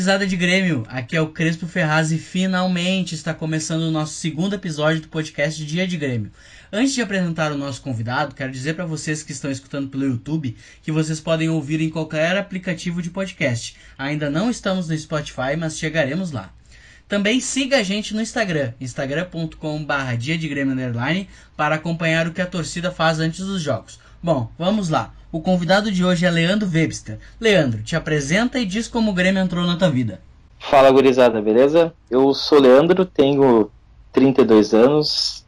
Gurizada de Grêmio! Aqui é o Crespo Ferraz e finalmente está começando o nosso segundo episódio do podcast Dia de Grêmio. Antes de apresentar o nosso convidado, quero dizer para vocês que estão escutando pelo YouTube que vocês podem ouvir em qualquer aplicativo de podcast. Ainda não estamos no Spotify, mas chegaremos lá. Também siga a gente no Instagram, instagram.com.br para acompanhar o que a torcida faz antes dos jogos. Bom, vamos lá. O convidado de hoje é Leandro Webster. Leandro, te apresenta e diz como o Grêmio entrou na tua vida. Fala, gurizada, beleza? Eu sou Leandro, tenho 32 anos,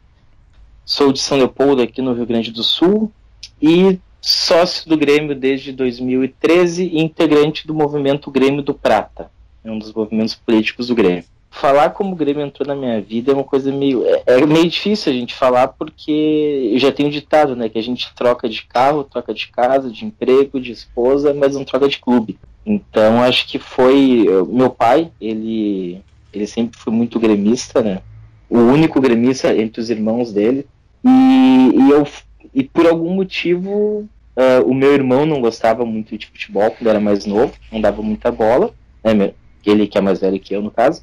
sou de São Leopoldo, aqui no Rio Grande do Sul, e sócio do Grêmio desde 2013 e integrante do movimento Grêmio do Prata, é um dos movimentos políticos do Grêmio falar como o Grêmio entrou na minha vida é uma coisa meio. É, é, meio difícil a gente falar porque eu já tenho ditado, né? Que a gente troca de carro, troca de casa, de emprego, de esposa, mas não troca de clube. Então acho que foi. Meu pai, ele, ele sempre foi muito gremista, né? O único gremista entre os irmãos dele. E, e eu. E por algum motivo, uh, o meu irmão não gostava muito de futebol quando era mais novo, não dava muita bola, né? Ele que é mais velho que eu, no caso.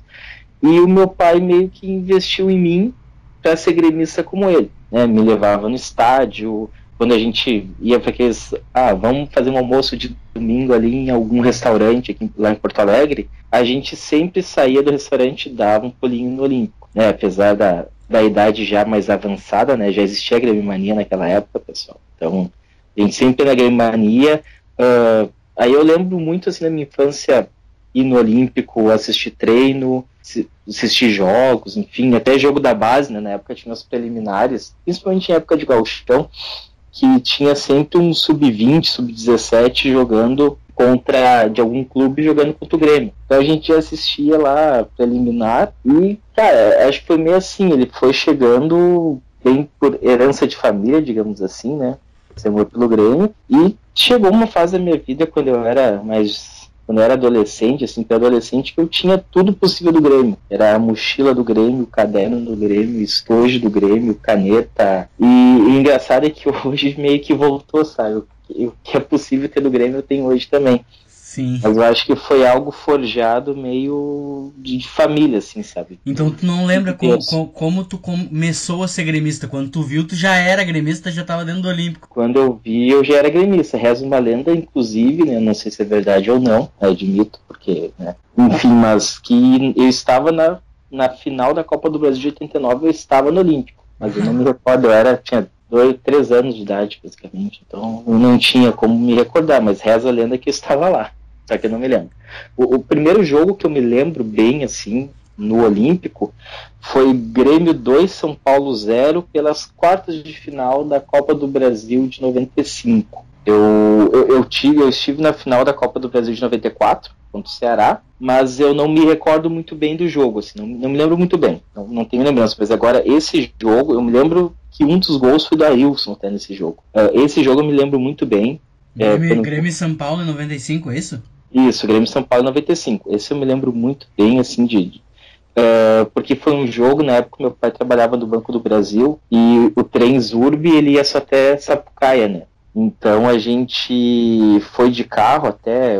E o meu pai meio que investiu em mim para ser gremista como ele. Né? Me levava no estádio, quando a gente ia para aqueles. Ah, vamos fazer um almoço de domingo ali em algum restaurante aqui, lá em Porto Alegre. A gente sempre saía do restaurante e dava um pulinho no Olímpico. Né? Apesar da, da idade já mais avançada, né? já existia a Grêmio naquela época, pessoal. Então, a gente sempre na Grêmio Uh, aí eu lembro muito assim na minha infância ir no Olímpico, assistir treino, assistir jogos, enfim, até jogo da base, né? Na época tinha os preliminares, principalmente em época de gauchão, que tinha sempre um sub-20, sub-17 jogando contra de algum clube jogando contra o Grêmio. Então a gente assistia lá preliminar e, cara, acho que foi meio assim, ele foi chegando bem por herança de família, digamos assim, né? Esse amor pelo Grêmio. E chegou uma fase da minha vida quando eu era mais quando eu era adolescente, assim, pré-adolescente, que eu tinha tudo possível do Grêmio. Era a mochila do Grêmio, o caderno do Grêmio, estojo do Grêmio, caneta. E, o engraçado é que hoje meio que voltou, sabe? O que é possível ter do Grêmio eu tenho hoje também. Sim. Mas eu acho que foi algo forjado meio de, família, assim, sabe? Então tu não lembra como, como, como, tu começou a ser gremista? Quando tu viu, tu já era gremista, já estava dentro do Olímpico. Quando eu vi, eu já era gremista. Reza uma lenda, inclusive, né? Não sei se é verdade ou não, admito, porque, né? Enfim, mas que eu estava na, na final da Copa do Brasil de 89, eu estava no Olímpico. Mas eu não me recordo, eu era, tinha dois, três anos de idade, basicamente. Então eu não tinha como me recordar, mas reza a lenda que eu estava lá só que eu não me lembro. O, o, primeiro jogo que eu me lembro bem, assim, no Olímpico, foi Grêmio 2, São Paulo 0, pelas quartas de final da Copa do Brasil de 95. Eu, eu, eu, tive, eu estive na final da Copa do Brasil de 94, contra o Ceará, mas eu não me recordo muito bem do jogo, assim, não, não me lembro muito bem, não, não, tenho lembrança, mas agora esse jogo, eu me lembro que um dos gols foi do Ailson até nesse jogo. Uh, esse jogo eu me lembro muito bem. Grêmio, é. Grêmio São Paulo em 95, é isso? Isso, Grêmio São Paulo 95. Esse eu me lembro muito bem, assim, de. Uh, porque foi um jogo, na época meu pai trabalhava no Banco do Brasil e o trem Zurb ele ia só até Sapucaia, né? Então a gente foi de carro até.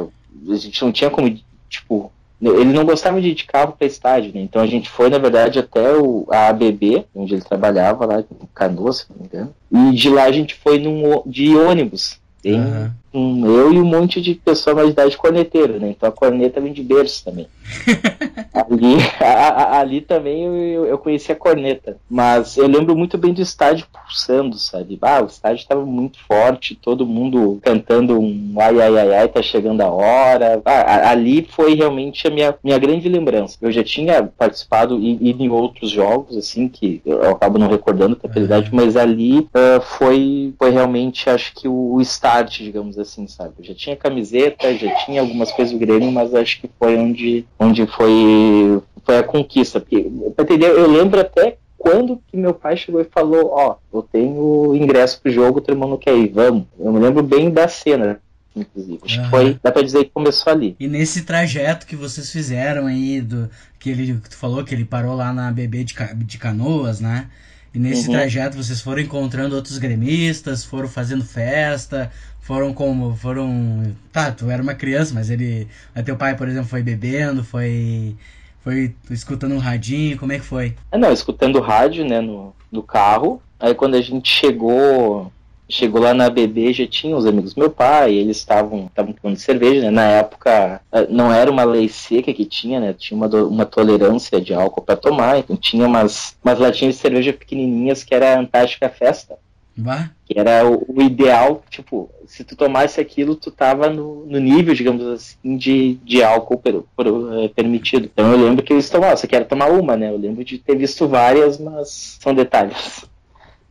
A gente não tinha como, tipo. Ele não gostava de ir de carro para estádio, né? Então a gente foi, na verdade, até o, a ABB, onde ele trabalhava, lá em Canoas, se não me engano. E de lá a gente foi num, de ônibus. Tem, uhum um, eu e um monte de pessoa mais de idade corneteiro, né? Então a corneta vem de berço também. ali, a, a, ali também eu, eu conheci a corneta. Mas eu lembro muito bem do estádio pulsando, sabe? Ah, o estádio estava muito forte, todo mundo cantando um ai ai ai ai, tá chegando a hora. Ah, ali foi realmente a minha, minha grande lembrança. Eu já tinha participado e ido em outros jogos, assim, que eu acabo não recordando com a uhum. mas ali uh, foi, foi realmente, acho que o, o start, digamos assim, sabe? Eu já tinha camiseta, já tinha algumas coisas do Grêmio, mas acho que foi onde, onde foi, foi a conquista. Porque, entender, eu lembro até quando que meu pai chegou e falou, ó, oh, eu tenho ingresso pro jogo, teu irmão não quer ir, vamos. Eu me lembro bem da cena, inclusive. Acho uhum. que foi, dá pra dizer que começou ali. E nesse trajeto que vocês fizeram aí, do, que ele que tu falou que ele parou lá na BB de, de Canoas, né? E nesse uhum. trajeto vocês foram encontrando outros gremistas, foram fazendo festa, foram como. Foram. Tá, tu era uma criança, mas ele. Mas teu pai, por exemplo, foi bebendo, foi. Foi escutando um radinho, como é que foi? É, não, escutando rádio, né, no, no carro. Aí quando a gente chegou chegou lá na BB, já tinha os amigos do meu pai, eles estavam estavam tomando cerveja, né? Na época eh, não era uma lei seca que tinha, né? Tinha uma, uma tolerância de álcool para tomar, então tinha umas, umas latinhas de cerveja pequenininhas que era a Antártica Festa. Bah. Que era o, o, ideal, tipo, se tu tomasse aquilo, tu tava no, no nível, digamos assim, de, de álcool per, per, é, permitido. Então eu lembro que eles tomavam, você quer tomar uma, né? Eu lembro de ter visto várias, mas são detalhes.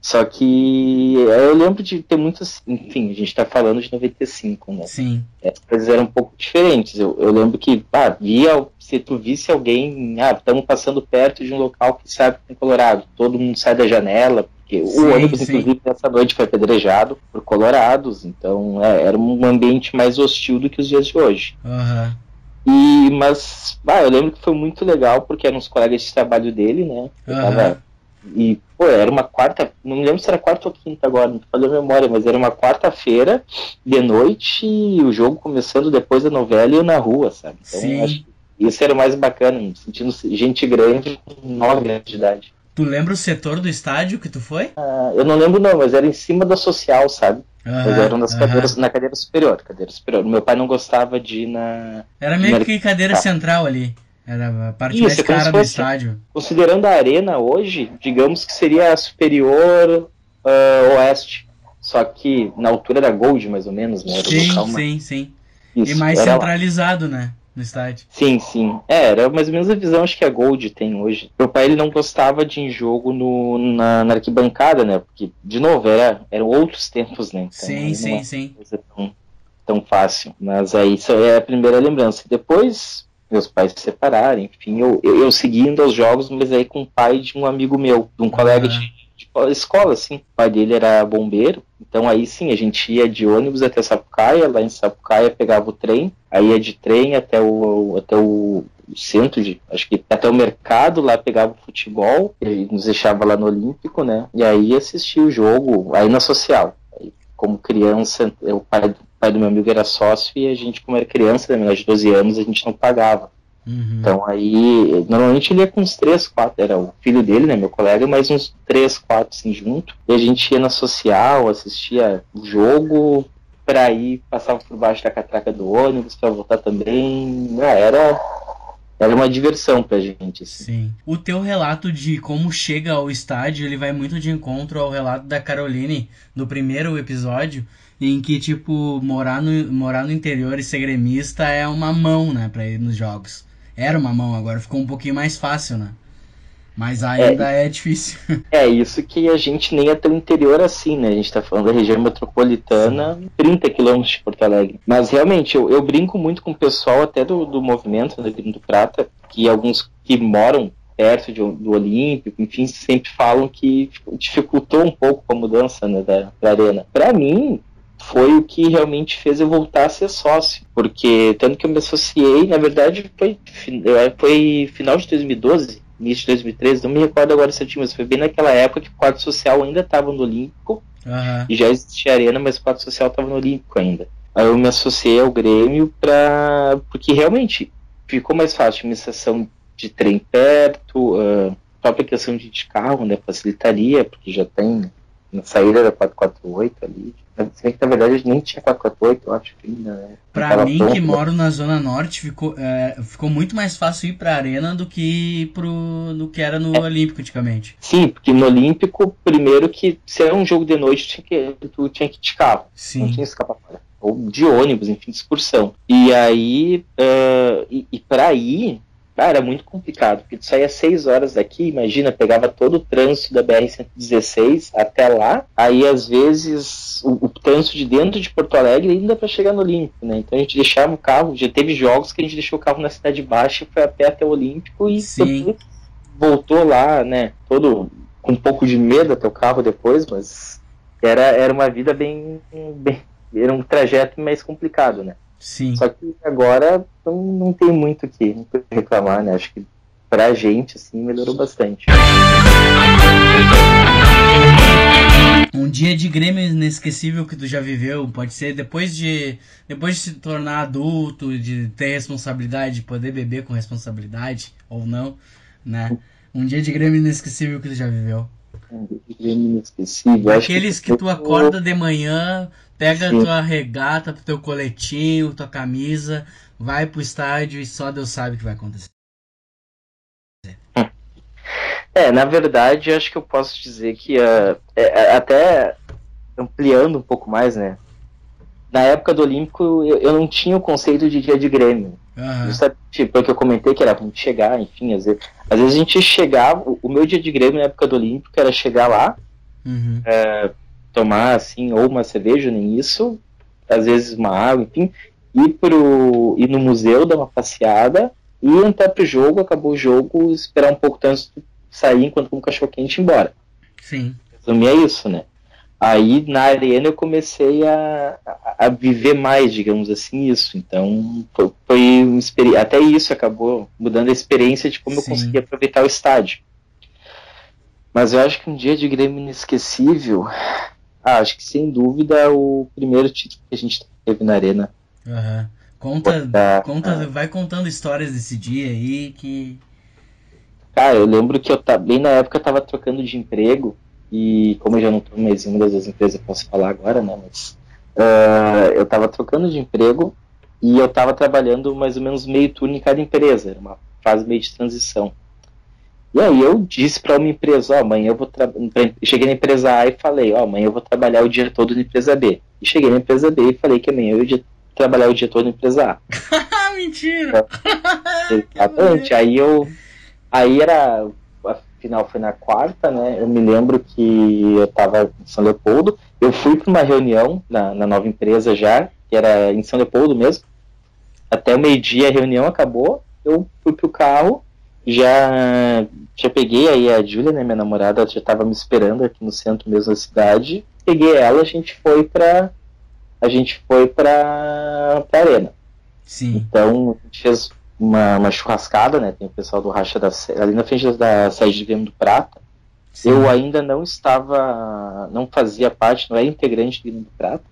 Só que eu lembro de ter muitas. Enfim, a gente está falando de 95, né? Sim. As coisas eram um pouco diferentes. Eu, eu lembro que, ah, via, se tu visse alguém, ah, estamos passando perto de um local que sabe que tem Colorado, todo mundo sai da janela, porque sim, o ônibus, sim. inclusive, nessa noite foi apedrejado por colorados, então é, era um ambiente mais hostil do que os dias de hoje. Uhum. E, mas, ah, eu lembro que foi muito legal, porque eram os colegas de trabalho dele, né? Eu uhum. tava e, pô, era uma quarta, não me lembro se era quarta ou quinta agora, não falei a memória, mas era uma quarta-feira de noite e o jogo começando depois da novela e eu na rua, sabe? Então, Sim. acho que isso era o mais bacana, sentindo gente grande com nove anos de idade. Tu lembra o setor do estádio que tu foi? Ah, eu não lembro não, mas era em cima da social, sabe? Uhum, eram nas cadeiras, na cadeira superior, cadeira superior. Meu pai não gostava de ir na. Era meio que cadeira central ali. Era a parte Isso, mais é cara do estádio. Considerando a arena hoje, digamos que seria a superior uh, oeste. Só que na altura da Gold, mais ou menos, né? Era sim, local, sim, sim. Isso, e mais centralizado, lá. né? No estádio. Sim, sim. É, era mais ou menos a visão acho que a Gold tem hoje. Meu pai ele não gostava de ir jogo no, na, na arquibancada, né? Porque, de novo, era, eram outros tempos, né? Então, sim, sim, sim. Tão, tão fácil. Mas aí isso é a primeira lembrança. Depois, meus pais se separaram, enfim, eu, eu, eu seguindo aos jogos, mas aí com o pai de um amigo meu, de um colega de, de, escola, assim. O pai dele era bombeiro, então aí sim, a gente ia de ônibus até Sapucaia, lá em Sapucaia pegava o trem, aí ia de trem até o, até o, centro de, acho que até o mercado, lá pegava o futebol, e nos deixava lá no Olímpico, né? E aí assistia o jogo, aí na social. Como criança, o pai pai do meu amigo era sócio e a gente, como era criança, menor de 12 anos, a gente não pagava. Uhum. Então aí, normalmente ele ia com uns 3, 4, era o filho dele, né, meu colega, mais uns 3, 4 assim junto. E a gente ia na social, assistia o jogo, pra ir, passava por baixo da catraca do ônibus para voltar também. Ah, era era uma diversão pra gente. Assim. Sim. O teu relato de como chega ao estádio, ele vai muito de encontro ao relato da Caroline no primeiro episódio, em que, tipo, morar no, morar no interior e ser gremista é uma mão, né, pra ir nos jogos. Era uma mão, agora ficou um pouquinho mais fácil, né? Mas ainda é, é difícil. É, isso que a gente nem é tão interior assim, né? A gente tá falando da região metropolitana, Sim. 30 quilômetros de Porto Alegre. Mas realmente, eu, eu brinco muito com o pessoal até do, do movimento né, do Prata, que alguns que moram perto de, do Olímpico, enfim, sempre falam que dificultou um pouco a mudança né, da, da arena. Para mim, foi o que realmente fez eu voltar a ser sócio. Porque tanto que eu me associei, na verdade, foi, foi final de 2012, início de 2013, não me recordo agora certinho, mas foi bem naquela época que o quadro social ainda estava no Olímpico. Uhum. E já existia arena, mas o quadro social estava no Olímpico ainda. Aí eu me associei ao Grêmio para porque realmente ficou mais fácil a administração de trem perto, a própria questão de carro, né, facilitaria, porque já tem na saída da 448 ali, se bem que na verdade nem tinha 448, eu acho que ainda. Né? Pra mim, pronto, que moro na Zona Norte, ficou, é, ficou muito mais fácil ir pra Arena do que pro, do que era no é. Olímpico antigamente. Sim, porque no Olímpico, primeiro que se era um jogo de noite, tinha que, tu tinha que ir de carro. Sim. Não tinha escapatória. Ou de ônibus, enfim, de excursão. E aí, uh, e, e pra ir, Cara, era muito complicado, porque tu saía 6 horas daqui, imagina, pegava todo o trânsito da BR-116 até lá, aí às vezes o, o, trânsito de dentro de Porto Alegre ainda para chegar no Olímpico, né? Então a gente deixava o carro, já teve jogos que a gente deixou o carro na Cidade Baixa e foi até até o Olímpico e voltou lá, né? Todo com um pouco de medo até o carro depois, mas era, era uma vida bem, bem. Era um trajeto mais complicado, né? Sim. Só que agora não, não tem muito o que reclamar, né? Acho que pra gente, assim, melhorou bastante. Um dia de Grêmio inesquecível que tu já viveu, pode ser depois de depois de se tornar adulto, de ter responsabilidade, de poder beber com responsabilidade ou não, né? Um dia de Grêmio inesquecível que tu já viveu. Dia de Grêmio inesquecível. Aqueles que tu acorda de manhã, pega Sim. tua regata, teu coletinho, tua camisa, vai pro estádio e só Deus sabe o que vai acontecer. É, na verdade, acho que eu posso dizer que é, é, até ampliando um pouco mais, né? Na época do Olímpico, eu, eu não tinha o conceito de dia de Grêmio. Aham. Justamente pelo que eu comentei que era pra gente chegar, enfim, às vezes, às vezes a gente chegava, o, meu dia de Grêmio na época do Olímpico era chegar lá, Uhum. tomar assim, ou uma cerveja, nem isso, às vezes uma água, enfim, ir pro ir no museu, dar uma passeada e entrar pro jogo, acabou o jogo, esperar um pouco tanto sair enquanto com o cachorro quente ir embora. Sim. Resumir é isso, né? Aí na arena eu comecei a, a, a viver mais, digamos assim, isso. Então foi, foi uma experi- até isso acabou mudando a experiência de como eu Sim. consegui aproveitar o estádio. Mas eu acho que um dia de Grêmio inesquecível, ah, acho que sem dúvida o primeiro título que a gente teve na arena. Aham. Conta, conta, vai contando histórias desse dia aí que. Cara, eu lembro que eu bem na época eu tava trocando de emprego e como eu já não tô mais em uma das empresas eu posso falar agora, né? Mas ah, eu tava trocando de emprego e eu tava trabalhando mais ou menos meio turno em cada empresa, era uma fase meio de transição. E aí eu disse para uma empresa, ó, amanhã eu vou cheguei na empresa A e falei, ó, amanhã eu vou trabalhar o dia todo na empresa B. E cheguei na empresa B e falei que amanhã eu ia trabalhar o dia todo na empresa A. Mentira! Exatamente. Aí eu. Aí era. A final foi na quarta, né? Eu me lembro que eu tava em São Leopoldo. Eu fui para uma reunião na, na nova empresa já, que era em São Leopoldo mesmo. Até o meio-dia a reunião acabou. Eu fui pro carro, já, já peguei aí a Júlia, né, minha namorada, ela já tava me esperando aqui no centro mesmo da cidade. Peguei ela, a gente foi pra. A gente foi pra, pra arena. Sim. Então, a gente fez uma, uma churrascada, né? Tem o pessoal do Racha da ali na frente da sede de Grêmio do Prata. sim. Eu ainda não estava, não fazia parte, não era integrante do Grêmio do Prata.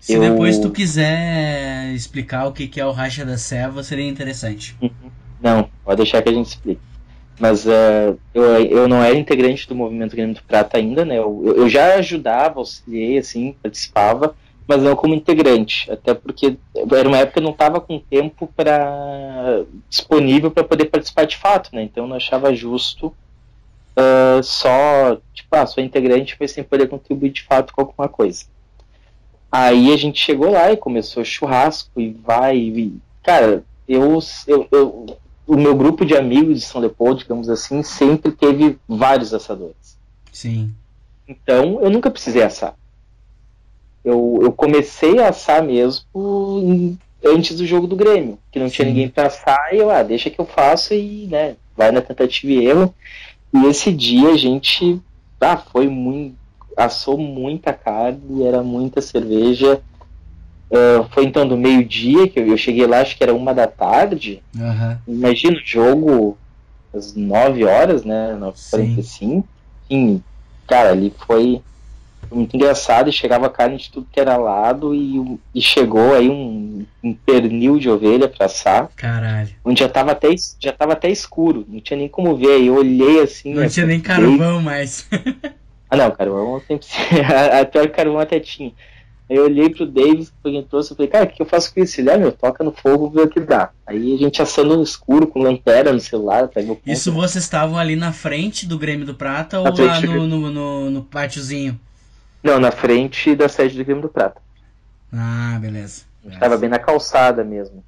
Se eu- depois tu quiser explicar o que que é o Racha da Serva, seria interessante. Não, pode deixar que a gente explique. Mas eh, eu, eu não era integrante do movimento Grêmio do Prata ainda, né? Eu, eu já ajudava, auxiliei, assim, participava, mas não como integrante. Até porque era uma época que eu não estava com tempo para disponível para poder participar de fato, né? Então eu não achava justo ah, só, tipo, ah, sou integrante, mas sem poder contribuir de fato com alguma coisa. Aí a gente chegou lá e começou churrasco e vai. E, cara, eu, eu, eu, o meu grupo de amigos de São Leopoldo, digamos assim, sempre teve vários assadores. Sim. Então eu nunca precisei assar. Eu, eu comecei a assar mesmo antes do jogo do Grêmio, que não tinha Sim. ninguém para assar, e eu, ah, deixa que eu faço e, né, vai na tentativa e erro. E esse dia a gente, ah, foi muito, assou muita carne, era muita cerveja. Ah, foi então do meio-dia, que eu, eu cheguei lá, acho que era uma da tarde. Aham. Imagina o jogo às 9 horas, né? 9h45. Enfim, cara, ali foi muito engraçado e chegava carne de tudo que era lado e, e chegou aí um, um pernil de ovelha pra assar, Caralho. onde já tava, até, já tava até escuro, não tinha nem como ver. Aí eu olhei assim. Não tinha nem carvão mais. Ah, não, carvão sempre. até o carvão até tinha. Aí eu olhei pro Davis, que trouxe, eu falei, cara, o que eu faço com isso? Ele, ah, meu, toca no fogo, vê o que dá. Aí a gente assando no escuro, com lanterna no celular, pega o ponto. Isso vocês estavam ali na frente do Grêmio do Prata ou Na lá frente no, no, no, no pátiozinho? Não, na frente da sede do Grêmio do Prata. Ah, beleza. A gente tava bem na calçada mesmo.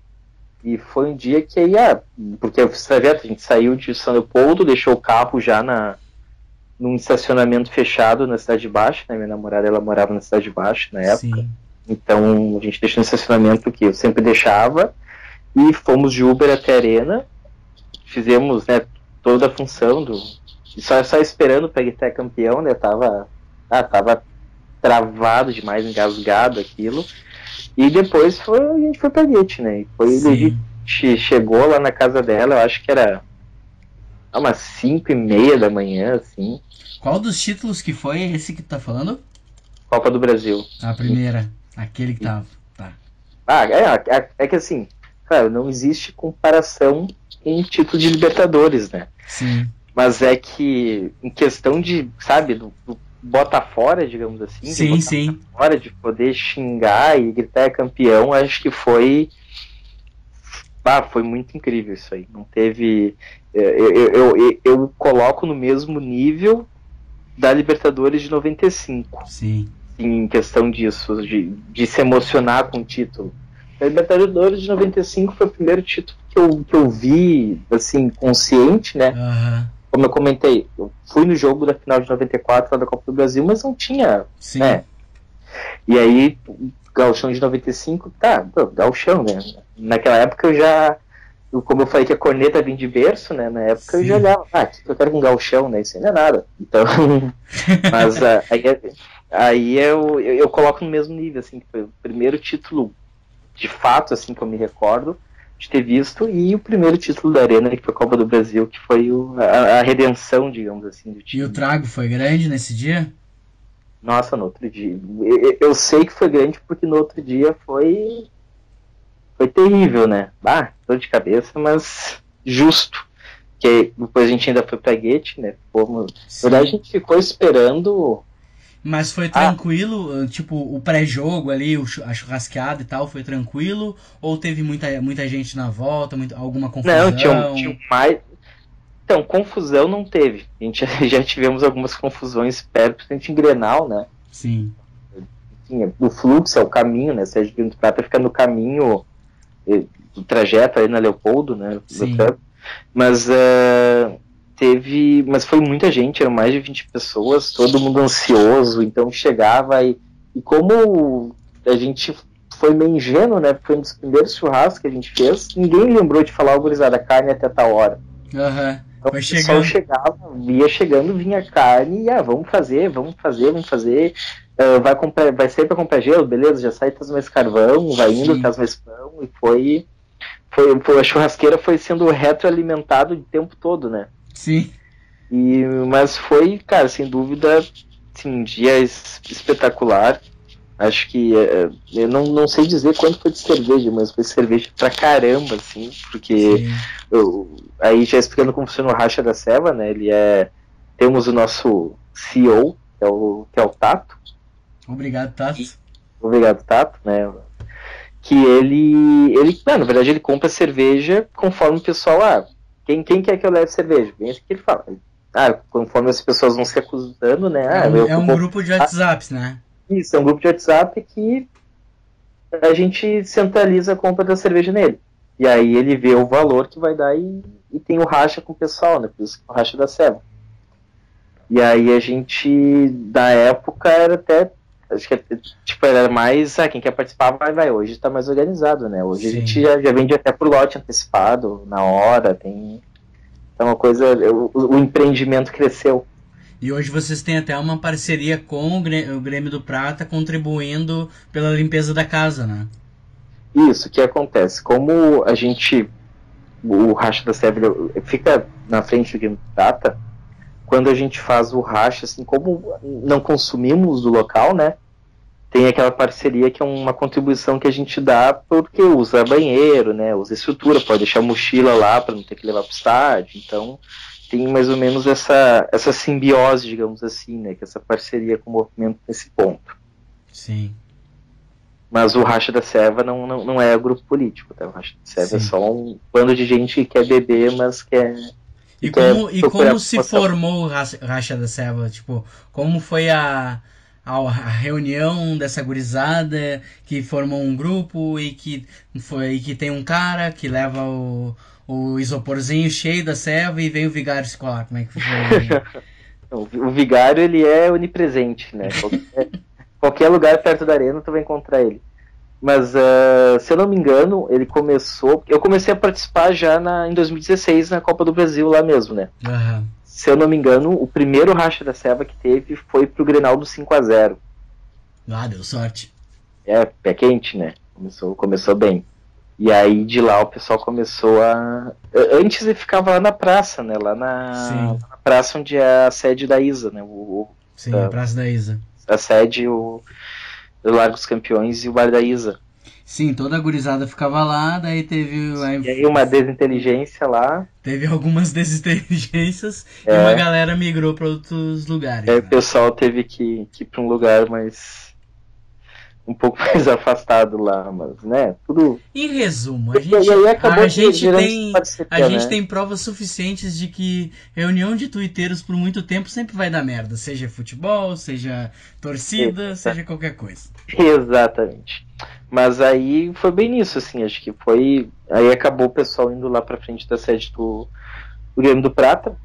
E foi um dia que aí, ah, porque você vê, a gente saiu de São Leopoldo, deixou o carro já na, num estacionamento fechado na Cidade Baixa, né? Minha namorada, ela morava na Cidade Baixa na época. Sim. Então a gente deixou no estacionamento que eu sempre deixava e fomos de Uber até a Arena. Fizemos né, toda a função do. Só, só esperando para estar campeão, né? Tava, ah, tava travado demais, engasgado aquilo. E depois foi, a gente foi pra Guete, né? E foi Sim. legit- chegou lá na casa dela, eu acho que era umas 5 e meia da manhã, assim. Qual dos títulos que foi esse que tu tá falando? Copa do Brasil. A primeira. Aquele que tava. Tá. Ah, é, é, é que assim, claro, não existe comparação em título de Libertadores, né? Sim. Mas é que, em questão de, sabe, do, do bota fora, digamos assim, sim, sim. fora de poder xingar e gritar é campeão, acho que foi. Ah, foi muito incrível isso aí. Não teve. Eu, eu, eu, eu coloco no mesmo nível da Libertadores de 95. Sim. Em questão disso, de, de se emocionar com o título. A Libertadores de 95 foi o primeiro título que eu, que eu vi, assim, consciente, né? Aham. Como eu comentei, eu fui no jogo da final de 94 lá da Copa do Brasil, mas não tinha, Sim. né? E aí, o Gauchão de 95, tá, pô, Gauchão, né? Naquela época eu já, eu- como eu falei que a corneta vem de berço, né? Na época eu Sim. já olhava, ah, o que eu quero com Gauchão, né? Isso não é nada. Então, mas ah, aí, aí eu, eu, eu coloco no mesmo nível, assim, que foi o primeiro título de fato, assim, que eu me recordo de ter visto, e o primeiro título da Arena, que foi a Copa do Brasil, que foi o, a, a redenção, digamos assim, do E time. o trago foi grande nesse dia? Nossa, no outro dia. Eu, eu sei que foi grande porque no outro dia foi. Foi terrível, né? Ah, dor de cabeça, mas justo. Que depois a gente ainda foi pra Guete, né? Fomos... Na verdade, a gente ficou esperando. Mas foi tranquilo, uh, tipo, o pré-jogo ali, a churrasqueada e tal, foi tranquilo? Ou teve muita, muita gente na volta, muita, alguma confusão? Não, tinha, tinha mais. Então, confusão não teve. A gente já tivemos algumas confusões perto, principalmente em Grenal, né? Sim, tinha o fluxo, é o caminho, né? Sérgio Pinto Prata fica no caminho eh, do trajeto aí na Leopoldo, né? Sim. Mas eh, teve. Mas foi muita gente, eram mais de 20 pessoas, todo mundo ansioso, então chegava e, e como a gente foi meio ingênuo, né? Foi um dos primeiros churrascos que a gente fez, ninguém lembrou de falar, gurizada, carne até tal hora. aham. Então, pessoal chegando. chegava, ia chegando, vinha carne, e ah, vamos fazer, vamos fazer, vamos fazer. Ah, vai, comprar, vai sair para comprar gelo, beleza, já sai, traz mais carvão, vai indo, Sim. traz mais pão, e foi, foi, foi. A churrasqueira foi sendo retroalimentado o tempo todo, né? Sim, E, mas foi, cara, sem dúvida, assim, um dia es- espetacular. Acho que eh, eu não, não sei dizer quanto foi de cerveja, mas foi cerveja pra caramba, assim, porque eu- aí já explicando como funciona o racha da Seva, né? Ele é temos o nosso CEO, que é o que é o Tato. Obrigado, Tato. Obrigado, Tato, né? Que ele ele, não, na verdade ele compra cerveja conforme o pessoal, ah, quem quem quer que eu leve cerveja? Bem assim que ele fala. Ah, conforme as pessoas vão se acusando, né? Ah, É um, é um vou- grupo de WhatsApp, né? Isso, é um grupo de WhatsApp que a gente centraliza a compra da cerveja nele. E aí ele vê o valor que vai dar e, e tem o racha com o pessoal, né? Por isso que o racha da Seba. E aí a gente, da época, era até. Acho que é, tipo, era mais. Ah, quem quer participar vai, vai. Hoje tá mais organizado, né? Hoje Sim. a gente já, já vende até por lote antecipado, na hora, tem. É uma coisa. O, o empreendimento cresceu. E hoje vocês têm até uma parceria com o Grê- o Grêmio do Prata, contribuindo pela limpeza da casa, né? Isso, o que acontece? Como a gente, o racha da Sérvia fica na frente do Game Data, quando a gente faz o racha, assim, como não consumimos do local, né? Tem aquela parceria que é uma contribuição que a gente dá porque usa banheiro, né? Usa estrutura, pode deixar mochila lá para não ter que levar para o estádio. Então, tem mais ou menos essa, essa simbiose, digamos assim, né? Que essa parceria com o movimento nesse ponto. Sim. Mas o Racha da Serva não, não, não é grupo político, tá? O Racha da Serva é Sim. só um bando de gente que quer beber, mas quer. E quer como, e como se promoção. formou o Racha da Selva? Tipo, como foi a, a, a reunião dessa gurizada que formou um grupo e que, foi, e que tem um cara que leva o, o isoporzinho cheio da selva e vem o vigário se colar? Como é que foi? O, o vigário ele é onipresente, né? Qualquer, qualquer lugar perto da arena tu vai encontrar ele. Mas ah, se eu não me engano, ele começou. Eu comecei a participar já na, em 2016 na Copa do Brasil lá mesmo, né? Aham. Se eu não me engano, o primeiro racha da Serva que teve foi pro Grenal do 5 a 0 Ah, deu sorte. É, pé quente, né? Começou, começou bem. E aí de lá o pessoal começou a. Antes ele ficava lá na praça, né? Lá na, na praça onde é a sede da ISA, né? O, Sim, a, a praça da ISA. A sede, o, o Largo dos Campeões e o Bar da ISA. Sim, toda a gurizada ficava lá, daí teve. E aí uma desinteligência lá. Teve algumas desinteligências é. e uma galera migrou para outros lugares. Aí né? o pessoal teve que, que ir para um lugar mais um pouco mais afastado lá, mas, né, tudo... Em resumo, a gente, a gente, tem, a gente né? tem provas suficientes de que reunião de twitteiros por muito tempo sempre vai dar merda, seja futebol, seja torcida, seja qualquer coisa. Exatamente. Mas aí foi bem nisso, assim, acho que foi... Aí acabou o pessoal indo lá pra frente da sede do, do Grêmio do Prata,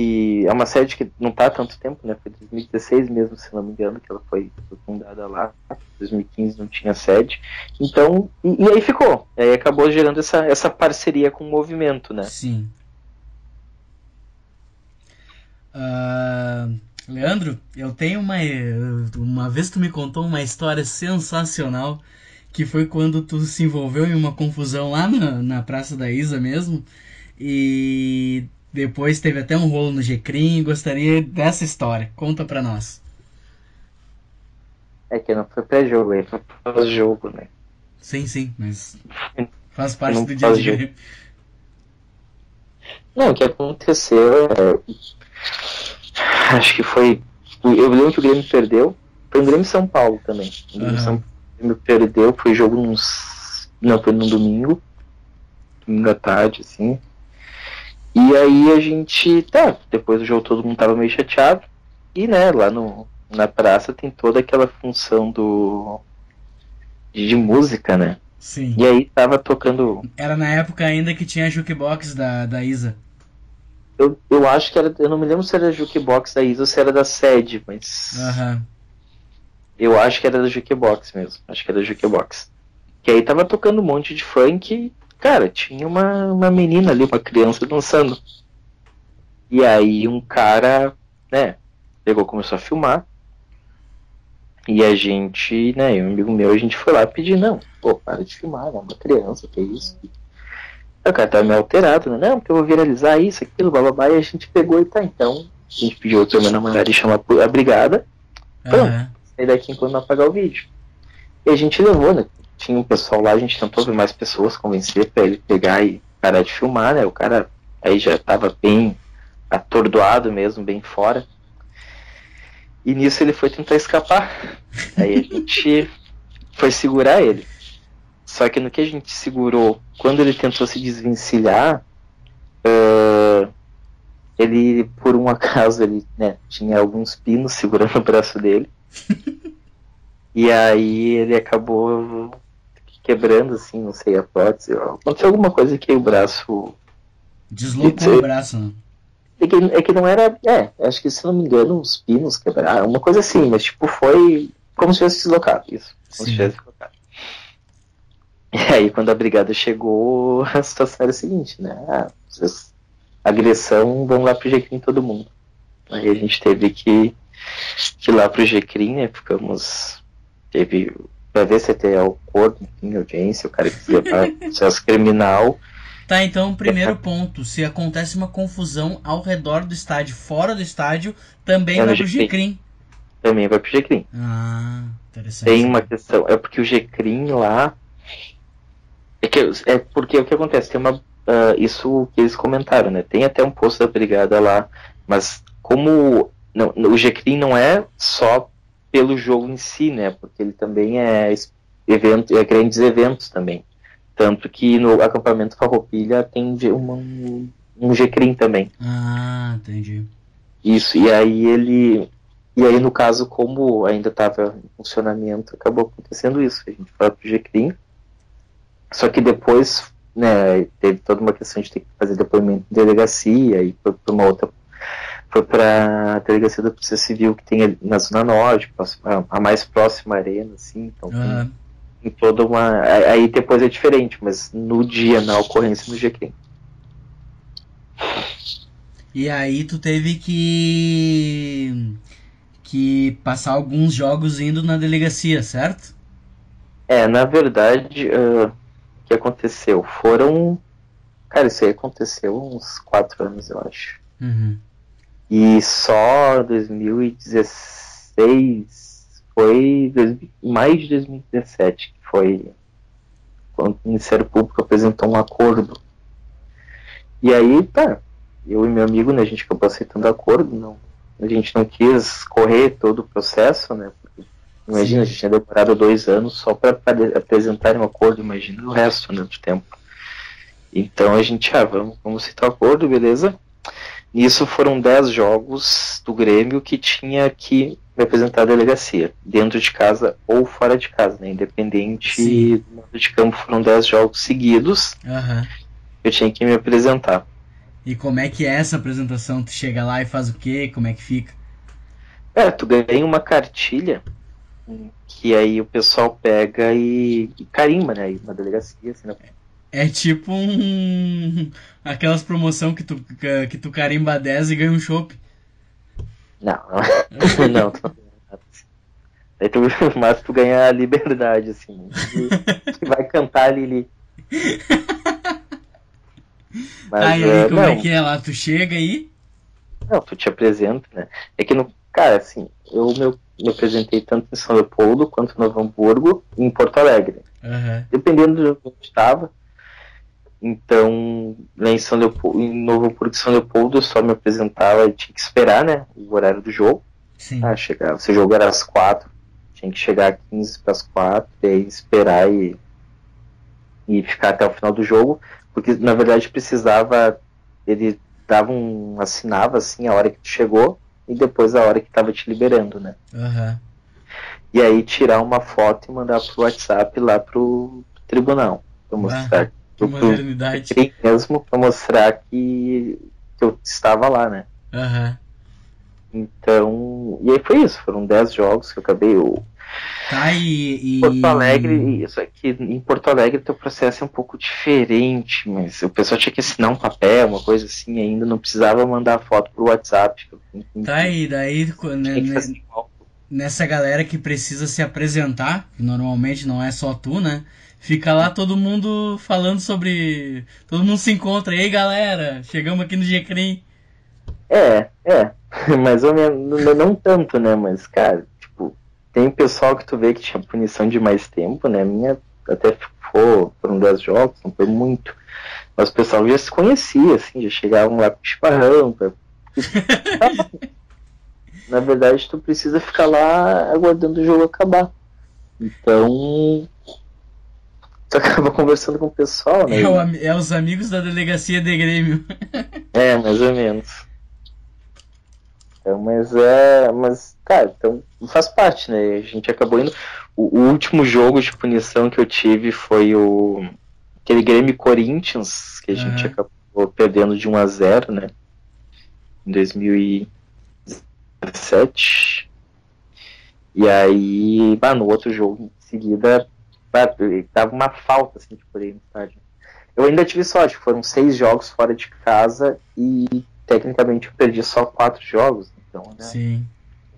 que é uma sede que não está há tanto tempo, né? Foi 2016 mesmo, se não me engano, que ela foi, fundada lá. 2015 não tinha sede. Então, e, e, aí ficou. Aí acabou gerando essa, essa parceria com o movimento, né? Sim. Uh, Leandro, eu tenho uma. Uma vez tu me contou uma história sensacional que foi quando tu se envolveu em uma confusão lá na, na Praça da Isa mesmo. E depois teve até um rolo no G-Crim. Gostaria dessa história. Conta pra nós. É que não foi pré-jogo, aí foi pós-jogo, né? Sim, sim, mas faz parte não do dia a dia. Não, o que aconteceu é... Acho que foi. Eu lembro que o Grêmio perdeu. Foi o Grêmio São Paulo também. O Grêmio, uhum. São... Grêmio perdeu, foi jogo nos. Não, foi no domingo. Domingo à tarde, assim. E aí a gente, tá, depois do jogo todo mundo tava meio chateado. E né, lá no, na praça tem toda aquela função do. de, de música, né? Sim. E aí tava tocando. Era na época ainda que tinha a jukebox da, da Isa. Eu, eu acho que era. Eu não me lembro se era a jukebox da Isa ou se era da sede, mas. Uhum. Eu acho que era da jukebox mesmo. Acho que era da jukebox. Que aí tava tocando um monte de funk cara, tinha uma, uma menina ali, uma criança dançando. E aí um cara, né, pegou, começou a filmar. E a gente, né, um amigo meu, a gente foi lá pedir, não, pô, para de filmar, né, uma criança, que é isso? O cara tava meio alterado, né, não, porque eu vou viralizar isso, aquilo, bababá, e a gente pegou e tá, então, a gente pediu pra minha namorada chamar a brigada, pronto, uhum. sair daqui enquanto não apagar o vídeo. E a gente levou, né, tinha um pessoal lá, a gente tentou ver mais pessoas, convencer para ele pegar e parar de filmar, né? O cara aí já estava bem atordoado mesmo, bem fora. E nisso ele foi tentar escapar. Aí a gente foi segurar ele. Só que no que a gente segurou, quando ele tentou se desvencilhar, uh, ele, por um acaso, ele né, tinha alguns pinos segurando o braço dele. e aí ele acabou quebrando, assim, não sei, a prótese. Aconteceu alguma coisa que o braço. Deslocou o braço, né? É que, é que não era. É, acho que se não me engano, uns pinos quebraram, uma coisa assim, mas tipo, foi como se tivesse deslocado, isso. Como Sim. se tivesse deslocado. E aí, quando a brigada chegou, a situação era a seguinte, né? Ah, vocês, agressão, vão lá pro Jequim todo mundo. Aí a gente teve que, que ir lá pro Jequim, né? Ficamos. Teve para ver se tem acordo, enfim, audiência, o cara que levar processo criminal. Tá, então, primeiro ponto, se acontece uma confusão ao redor do estádio, fora do estádio, também é vai pro GCRIM. Também vai pro GCRIM. Ah, interessante. Tem uma questão, é porque o GCRIM lá é, que, é porque o que acontece, tem uma uh, isso que eles comentaram, né? Tem até um posto da brigada lá, mas como não, o GCRIM não é só pelo jogo em si, né? Porque ele também é evento, é grandes eventos também. Tanto que no acampamento Farroupilha tem um, um G-Crim também. Ah, entendi. Isso, e aí ele. E aí, no caso, como ainda estava em funcionamento, acabou acontecendo isso. A gente foi pro G-Crim. Só que depois, né, teve toda uma questão de ter que fazer depoimento em delegacia e foi para uma outra foi para a delegacia da Polícia Civil que tem na Zona Norte, a mais próxima arena, assim, então uhum. tem, tem, toda uma. Aí depois é diferente, mas no dia, na ocorrência, no dia que E aí tu teve que. que passar alguns jogos indo na delegacia, certo? É, na verdade, uh, o que aconteceu? Foram. Cara, isso aí aconteceu uns quatro anos, eu acho. Uhum. E só 2016 foi mais de 2017 que foi quando o Ministério Público apresentou um acordo. E aí, tá, eu e meu amigo, né, a gente acabou aceitando o acordo, não, a gente não quis correr todo o processo, né, porque, imagina, Sim. a gente tinha demorado dois anos só para apresentar um acordo, imagina o resto né, do tempo. Então a gente, ah, vamos, vamos aceitar o acordo, beleza? Nisso foram 10 jogos do Grêmio que tinha que me apresentar a delegacia, dentro de casa ou fora de casa, né? Independente Sim. do mando de campo, foram 10 jogos seguidos. Uhum. Eu tinha que me apresentar. E como é que é essa apresentação? Tu chega lá e faz o quê? Como é que fica? É, tu ganha uma cartilha que aí o pessoal pega e, e carimba, né? Na delegacia, assim, né? É tipo um. aquelas promoção que tu, que tu carimba 10 e ganha um chopp. Não, não. Aí tu, mas tu ganha a liberdade, assim. Tu, vai cantar Lili. Mas, aí, uh, como é não, é que é lá? Tu chega aí? Não, tu te apresenta, né? É que no. Cara, assim, eu me, me apresentei tanto em São Leopoldo quanto em Novo Hamburgo e em Porto Alegre. Uhum. Dependendo de onde estava, então, lá em, São Leopoldo, em Novo Hamburgo São Leopoldo, eu só me apresentava e tinha que esperar, né? O horário do jogo. Sim. Ah, chegar, se o jogo era às quatro, tinha que chegar às 15 para as quatro, e aí esperar e, e ficar até o final do jogo. Porque, na verdade, precisava. Ele dava um. assinava assim a hora que tu chegou e depois a hora que estava te liberando, né? Uhum. E aí tirar uma foto e mandar pro WhatsApp lá pro tribunal. Pra mostrar uhum modernidade. mesmo pra mostrar que, que eu estava lá, né? Aham. Uhum. Então. E aí foi isso, foram 10 jogos que eu acabei. Eu... Tá, e, e. Porto Alegre, isso aqui, em Porto Alegre teu processo é um pouco diferente, mas o pessoal tinha que assinar um papel, uma coisa assim, ainda não precisava mandar foto pro WhatsApp. Tá, e daí, né, né, nessa galera que precisa se apresentar, que normalmente não é só tu, né? Fica lá todo mundo falando sobre. Todo mundo se encontra. E aí, galera, chegamos aqui no Gcrim. É, é. Mais ou menos. Não, não, tanto, né? Mas, cara, tipo, tem pessoal que tu vê que tinha punição de mais tempo, né? Minha até ficou, foram 10 jogos, não foi muito. Mas o pessoal já se conhecia, assim, já chegavam lá com chiparrão. Pra... Na verdade, tu precisa ficar lá aguardando o jogo acabar. Então, tu acaba conversando com o pessoal, né? É, o, é os amigos da delegacia de Grêmio. é, mais ou menos. Então, mas é. Mas, cara, então faz parte, né? A gente acabou indo. O, o último jogo de punição que eu tive foi o. aquele Grêmio Corinthians, que a uhum. gente acabou perdendo de 1 a 0 né? Em 2017. E aí, bah, no outro jogo em seguida dava uma falta assim, de poder ir no estádio. Eu ainda tive sorte, foram seis jogos fora de casa e tecnicamente eu perdi só quatro jogos. Então, né? Sim.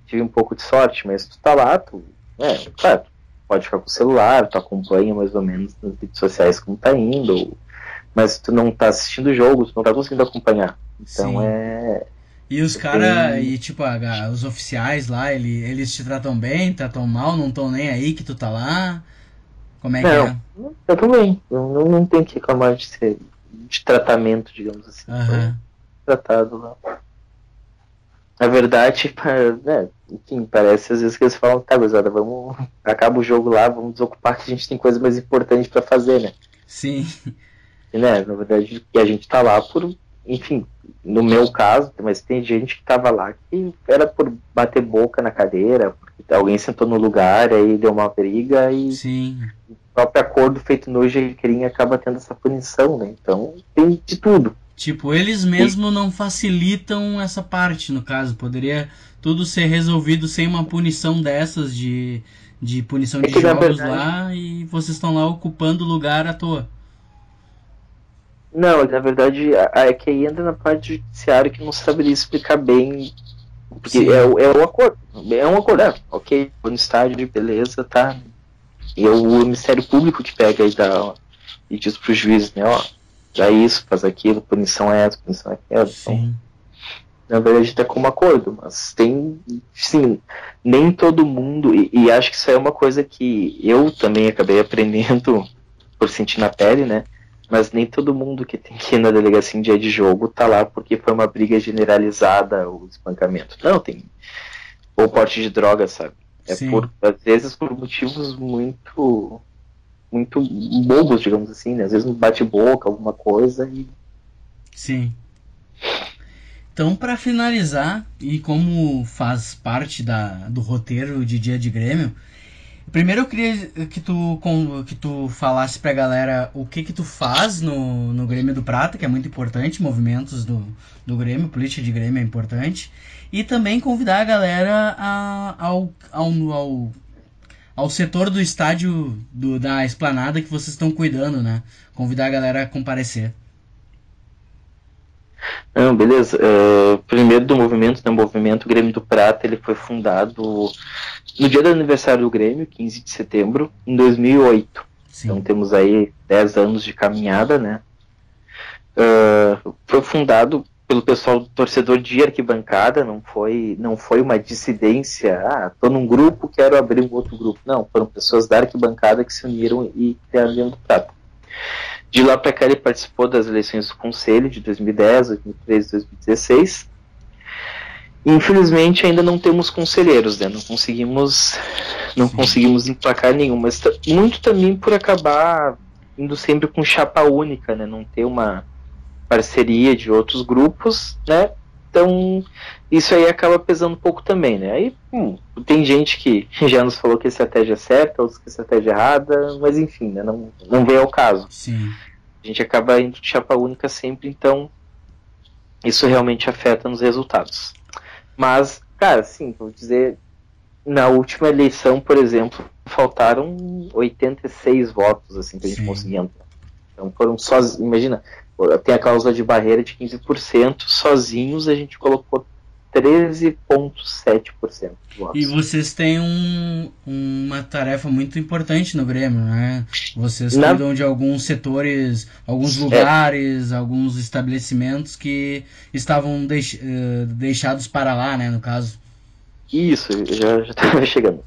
Tive um pouco de sorte, mas tu tá lá, tu. É, claro, pode ficar com o celular, tu acompanha mais ou menos nas redes sociais como tá indo, mas tu não tá assistindo o jogo, tu não tá conseguindo acompanhar. Então Sim. é. E os caras, e tipo, a, os oficiais lá, ele, eles te tratam bem, tratam mal, não estão nem aí que tu tá lá. Como é não, que é? Eu também. Eu não, não tenho que reclamar de ser de tratamento, digamos assim. Uhum. Tratado lá. Na verdade, né, enfim, parece às vezes que eles falam, tá, gozada, vamos. Acaba o jogo lá, vamos desocupar que a gente tem coisa mais importante para fazer, né? Sim. E, né, na verdade, a gente tá lá por. Enfim, no meu caso, mas tem gente que tava lá que era por bater boca na cadeira, porque alguém sentou no lugar, aí deu uma briga e. Sim próprio acordo feito no Jequirim acaba tendo essa punição, né? Então tem de tudo. Tipo, eles mesmo não facilitam essa parte, no caso. Poderia tudo ser resolvido sem uma punição dessas de, de punição é de jogos verdade... lá e vocês estão lá ocupando o lugar à toa. Não, na verdade, é que aí entra na parte judiciária que não saberia explicar bem. Porque é, é o acordo. É um acordo, é, ok, no estádio, beleza, tá, e é o Ministério Público que pega e dá, e diz pro juiz, né, ó, dá isso, faz aquilo, punição é essa, punição é aquela. Então, na verdade está como acordo, mas tem, sim, nem todo mundo, e, e, acho que isso é uma coisa que eu também acabei aprendendo por sentir na pele, né? Mas nem todo mundo que tem que ir na delegacia em dia de jogo tá lá porque foi uma briga generalizada o espancamento. Não, tem ou porte de droga, sabe? É Sim. por, às vezes por motivos muito muito bobos, digamos assim, né? Às vezes um bate-boca, alguma coisa e. Sim. Então, para finalizar, e como faz parte da, do roteiro de Dia de Grêmio, primeiro eu queria que tu, que tu falasse pra galera o que que tu faz no, no Grêmio do Prata, que é muito importante, movimentos do, do Grêmio, política de Grêmio é importante, e também convidar a galera a, ao, ao, ao, ao setor do estádio do, da esplanada que vocês estão cuidando, né? Convidar a galera a comparecer. Não, beleza. É, primeiro do movimento, né, o movimento Grêmio do Prata, ele foi fundado no dia do aniversário do Grêmio, 15 de setembro, em 2008. Sim. Então temos aí 10 anos de caminhada, né? Uh, foi fundado pelo pessoal do torcedor de arquibancada, não foi, não foi uma dissidência, ah, tô num grupo, quero abrir um outro grupo. Não, foram pessoas da arquibancada que se uniram e criaram o Grêmio do Prata. De lá para cá ele participou das eleições do Conselho de 2010, 2013 2016. Infelizmente ainda não temos conselheiros, né? Não conseguimos, não Sim. conseguimos emplacar nenhum, mas muito também por acabar indo sempre com chapa única, né? Não ter uma parceria de outros grupos, né? Então isso aí acaba pesando um pouco também, né? Aí hum, tem gente que já nos falou que a estratégia é certa, outros que a estratégia é errada, mas enfim, né? não, não vem ao caso. Sim. A gente acaba indo de chapa única sempre, então isso realmente afeta nos resultados. Mas, cara, sim, vou dizer, na última eleição, por exemplo, faltaram 86 votos assim que a gente conseguia entrar. Então foram só, imagina, tem a cláusula de barreira de 15%, sozinhos a gente colocou 13,7% E vocês têm um, uma tarefa muito importante no Grêmio, né? Vocês Na... cuidam de alguns setores, alguns é. lugares, é. alguns estabelecimentos que estavam deix, uh, deixados para lá, né? No caso. Isso, já estava chegando.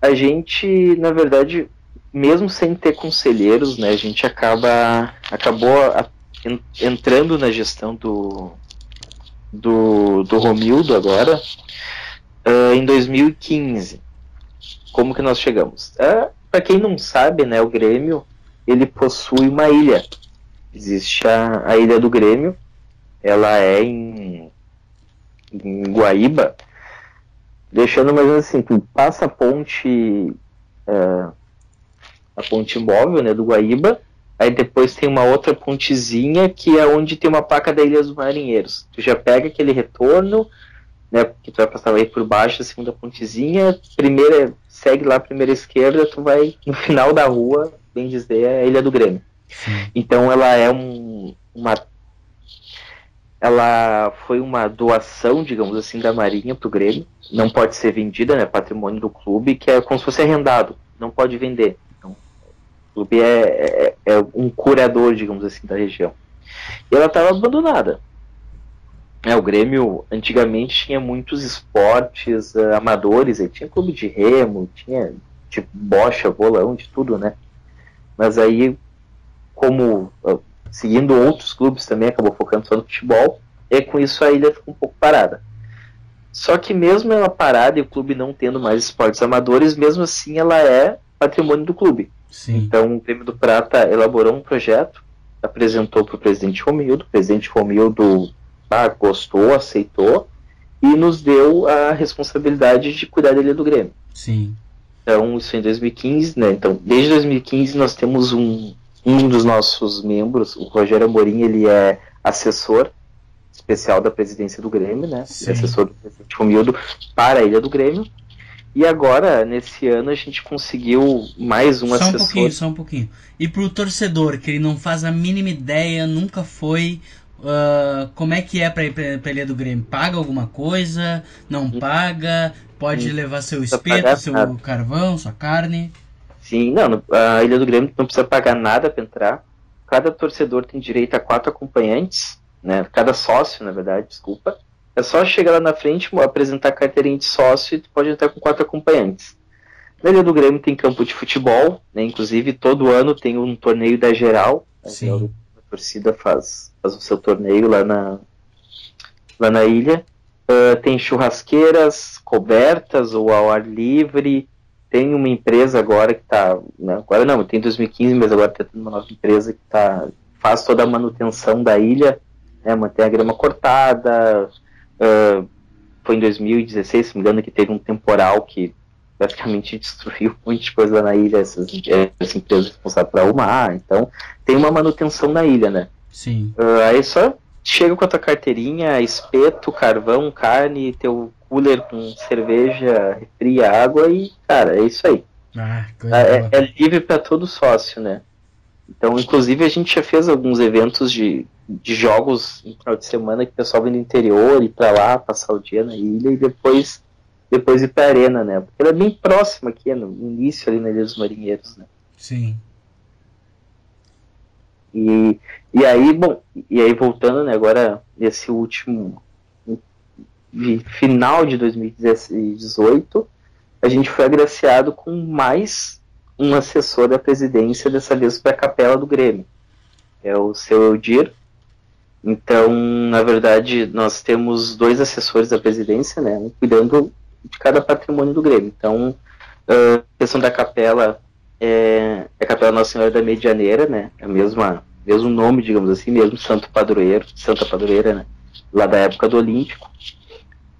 A gente, na verdade, mesmo sem ter conselheiros, né? A gente acaba acabou entrando na gestão do, do, do Romildo agora, uh, em 2015. Como que nós chegamos? Uh, ah, Para quem não sabe, né, o Grêmio ele possui uma ilha. Existe a, a ilha do Grêmio, ela é em, em Guaíba, deixando mais ou menos assim, tu passa a ponte uh, a ponte móvel né, do Guaíba, Aí depois tem uma outra pontezinha que é onde tem uma placa da Ilha dos Marinheiros. Tu já pega aquele retorno, né? Que tu vai passar aí por baixo, a segunda pontezinha, primeira, segue lá a primeira esquerda, tu vai no final da rua, bem dizer, é a Ilha do Grêmio. Sim. Então ela é um, uma ela foi uma doação, digamos assim, da Marinha para o Grêmio. Não pode ser vendida, né? Patrimônio do clube, que é como se fosse arrendado. Não pode vender clube é, é, é, um curador, digamos assim, da região. E ela estava abandonada. É, o Grêmio antigamente tinha muitos esportes uh, amadores, aí tinha clube de remo, tinha tipo bocha, bolão, de tudo, né? Mas aí, como uh, seguindo outros clubes também, acabou focando só no futebol, e com isso a ilha ficou um pouco parada. Só que mesmo ela parada e o clube não tendo mais esportes amadores, mesmo assim ela é patrimônio do clube. Sim. Então o Grêmio do Prata elaborou um projeto, apresentou para o presidente Romildo, o presidente Romildo ah, gostou, aceitou e nos deu a responsabilidade de cuidar dele do Grêmio. Sim. Então isso em 2015, né? Então desde 2015 nós temos um um dos nossos membros, o Rogério Amorim, ele é assessor especial da presidência do Grêmio, né? É assessor do presidente Romildo para a Ilha do Grêmio. E agora, nesse ano, a gente conseguiu mais um só assessor. Só um pouquinho, só um pouquinho. E pro torcedor, que ele não faz a mínima ideia, nunca foi. Uh, como é que é pra ir pra, pra Ilha do Grêmio? Paga alguma coisa? Não hum. paga? Pode hum. levar seu espeto, seu nada. carvão, sua carne? Sim, não, a Ilha do Grêmio não precisa pagar nada para entrar. cada torcedor tem direito a quatro acompanhantes, né? Cada sócio, na verdade, desculpa. É só chegar lá na frente, apresentar a carteirinha de sócio e tu pode entrar com quatro acompanhantes. Na Ilha do Grêmio tem campo de futebol, né? Inclusive todo ano tem um torneio da geral. Né? Sim. A torcida faz, faz o seu torneio lá na, lá na ilha. Uh, tem churrasqueiras cobertas ou ao ar livre. Tem uma empresa agora que está. Né, agora não, tem 2015, mas agora tendo uma nova empresa que tá, faz toda a manutenção da ilha, né, mantém a grama cortada. Uh, foi em 2016, se me engano, que teve um temporal que praticamente destruiu muita coisa lá na ilha, essas, essas empresas responsáveis para arrumar. Então, tem uma manutenção na ilha, né? Sim. Uh, aí só chega com a tua carteirinha, espeto, carvão, carne, teu cooler com cerveja, refria, água e, cara, é isso aí. Ah, é, é, livre para todo sócio, né? Então, inclusive, a gente já fez alguns eventos de, de jogos em final de semana que o pessoal vem do interior, ir para lá, passar o dia na ilha e depois depois ir pra arena, né? Porque ela é bem próxima aqui, no início ali na Ilha dos Marinheiros, né? Sim. E, e aí, bom, e aí voltando, né, agora nesse último final de 2018, a gente foi agraciado com mais um assessor da presidência, dessa vez para a capela do Grêmio. É o seu Eudir. Então, na verdade, nós temos dois assessores da presidência, né, cuidando de cada patrimônio do Grêmio. Então, a questão da capela é, é a Capela Nossa Senhora da Medianeira, né? É a mesma, mesmo nome, digamos assim, mesmo Santo Padroeiro, Santa Padroeira, né? Lá da época do Olímpico.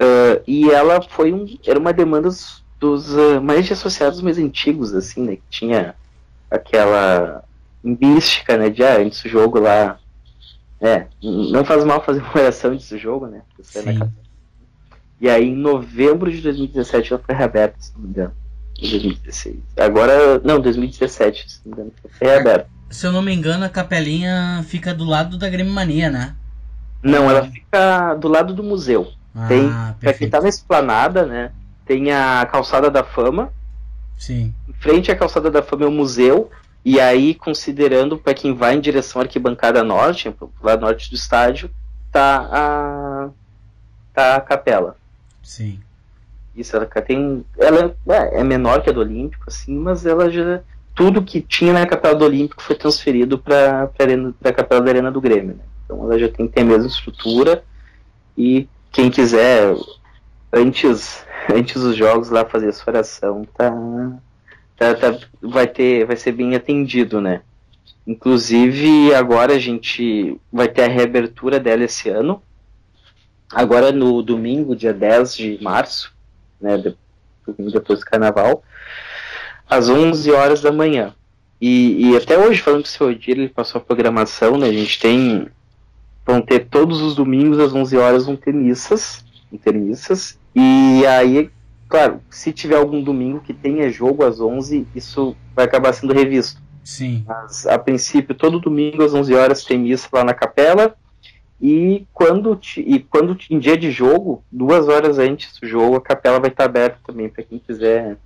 Uh, e ela foi um, era uma demanda dos, uh, mais associados mais antigos, assim, né? Que tinha aquela mística, né? De ah, antes do jogo lá. É, não faz mal fazer uma oração antes do jogo, né? E aí, em novembro de 2017, ela foi reaberta, se não me engano. 2016. Agora, não, 2017, se não me engano, foi reaberta. Se eu não me engano, a capelinha fica do lado da Grêmio Mania, né? Não, ela fica do lado do museu. Ah, tem, pra quem tá na esplanada, né? Tem a calçada da fama. Sim. Em frente à calçada da fama é o museu. E aí, considerando para quem vai em direção à arquibancada norte, lado norte do estádio, tá a, tá a capela. Sim. Isso, ela tem. Ela é, é menor que a do Olímpico, assim, mas ela já. Tudo que tinha na capela do Olímpico foi transferido para a capela da Arena do Grêmio. Né? Então ela já tem ter a mesma estrutura. E quem quiser, antes, antes dos jogos lá fazer a sua oração, tá, tá, tá, vai, ter, vai ser bem atendido, né? Inclusive, agora a gente vai ter a reabertura dela esse ano. Agora no domingo, dia 10 de março, né, depois do carnaval, às 11 horas da manhã. E, e até hoje, falando com o seu Edir, ele passou a programação, né, a gente tem, vão ter todos os domingos às 11 horas vão ter missas, vão ter missas, e aí, claro, se tiver algum domingo que tenha jogo às 11, isso vai acabar sendo revisto. Sim. Mas, a princípio, todo domingo às 11 horas tem missa lá na capela, e quando, e quando em dia de jogo, duas horas antes do jogo, a capela vai estar aberta também para quem quiser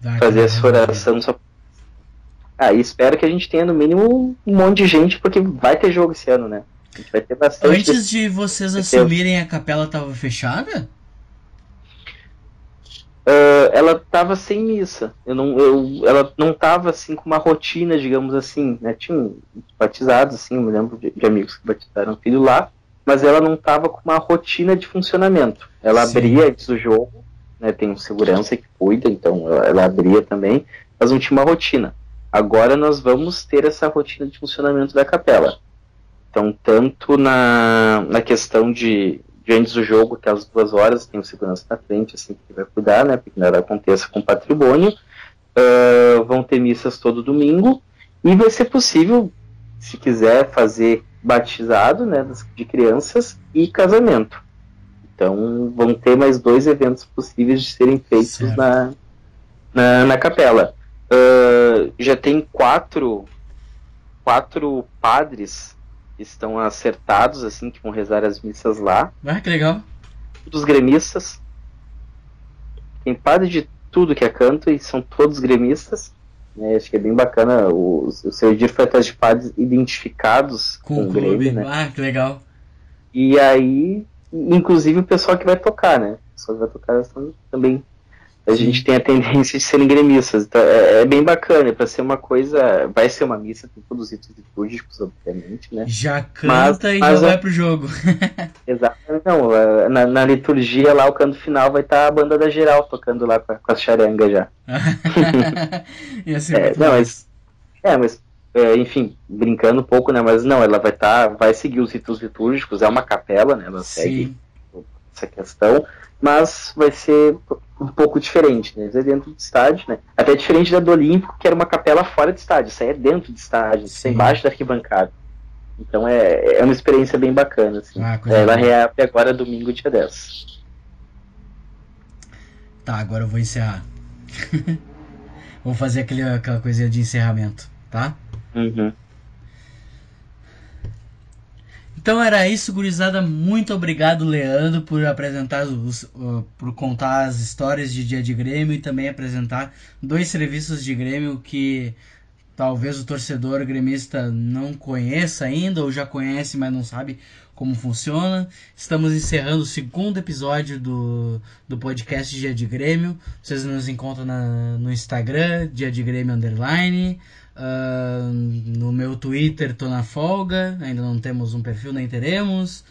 Dá fazer essa oração. Só... Ah, e espero que a gente tenha no mínimo um monte de gente, porque vai ter jogo esse ano, né? A gente vai ter bastante. Antes de vocês assumirem, a capela estava fechada? Ah, ela tava sem missa. Eu não, eu, ela não tava assim com uma rotina, digamos assim, né? Tinha batizados, assim, eu me lembro de, de amigos que batizaram filho lá, mas ela não tava com uma rotina de funcionamento. Ela Sim. abria antes do jogo, né? Tem um segurança que cuida, então ela, ela abria também, mas não tinha uma rotina. Agora nós vamos ter essa rotina de funcionamento da capela. Então, tanto na, na questão de, de antes do jogo, que às duas horas tem o segurança na frente, assim, que vai cuidar, né, para que nada aconteça com o patrimônio. Ah, vão ter missas todo domingo e vai ser possível, se quiser, fazer batizado, né, de crianças e casamento. Então, vão ter mais dois eventos possíveis de serem feitos na, na, na capela. Ah, já tem quatro, quatro padres estão acertados, assim, que vão rezar as missas lá Ah, que legal. dos gremistas. Tem padre de tudo que é canto e são todos gremistas. Né? Acho que é bem bacana. O, o seu Edir foi atrás de padres identificados com, com o clube. Grêmio, né? Ah, que legal. E aí, inclusive o pessoal que vai tocar, né? O pessoal que vai tocar também a gente tem a tendência de serem gremistas. Então, é, é bem bacana, para ser uma coisa. Vai ser uma missa, com todos os ritos litúrgicos, obviamente, né? Já canta mas, e mas, já vai pro jogo. Exato. Não, na, na, liturgia lá, o canto final vai estar tá a banda da geral tocando lá com, a, com as charangas já. Ia ser é, não, mas, é, mas é, enfim, brincando um pouco, né? Mas não, ela vai estar, tá, vai seguir os ritos litúrgicos, é uma capela, né? Ela Sim. segue essa questão, mas vai ser um pouco diferente, né? Isso é dentro do estádio, né? Até diferente da do Olímpico, que era uma capela fora do estádio. Isso aí é dentro do estádio, isso é embaixo da arquibancada. Então é, é uma experiência bem bacana, assim. Ah, é, ela reabre agora domingo, dia 10. Tá, agora eu vou encerrar. vou fazer aquele, aquela coisinha de encerramento, tá? Uhum. Então era isso, gurizada. Muito obrigado, Leandro, por apresentar os, uh, por contar as histórias de dia de Grêmio e também apresentar dois serviços de Grêmio que talvez o torcedor gremista não conheça ainda ou já conhece, mas não sabe como funciona. Estamos encerrando o segundo episódio do, do podcast Dia de Grêmio. Vocês nos encontram na, no Instagram, Dia de Grêmio Underline. Uh, no meu Twitter tô na folga, ainda não temos um perfil, nem teremos.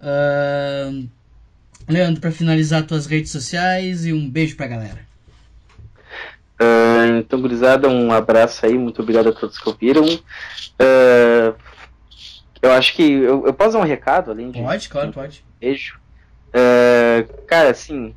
Uh, Leandro, para finalizar tuas redes sociais e um beijo pra galera. Uh, então, gurizada, um abraço aí, muito obrigado a todos que ouviram. eu acho que eu, eu, posso dar um recado além de. Pode, claro, pode. Beijo. cara, assim,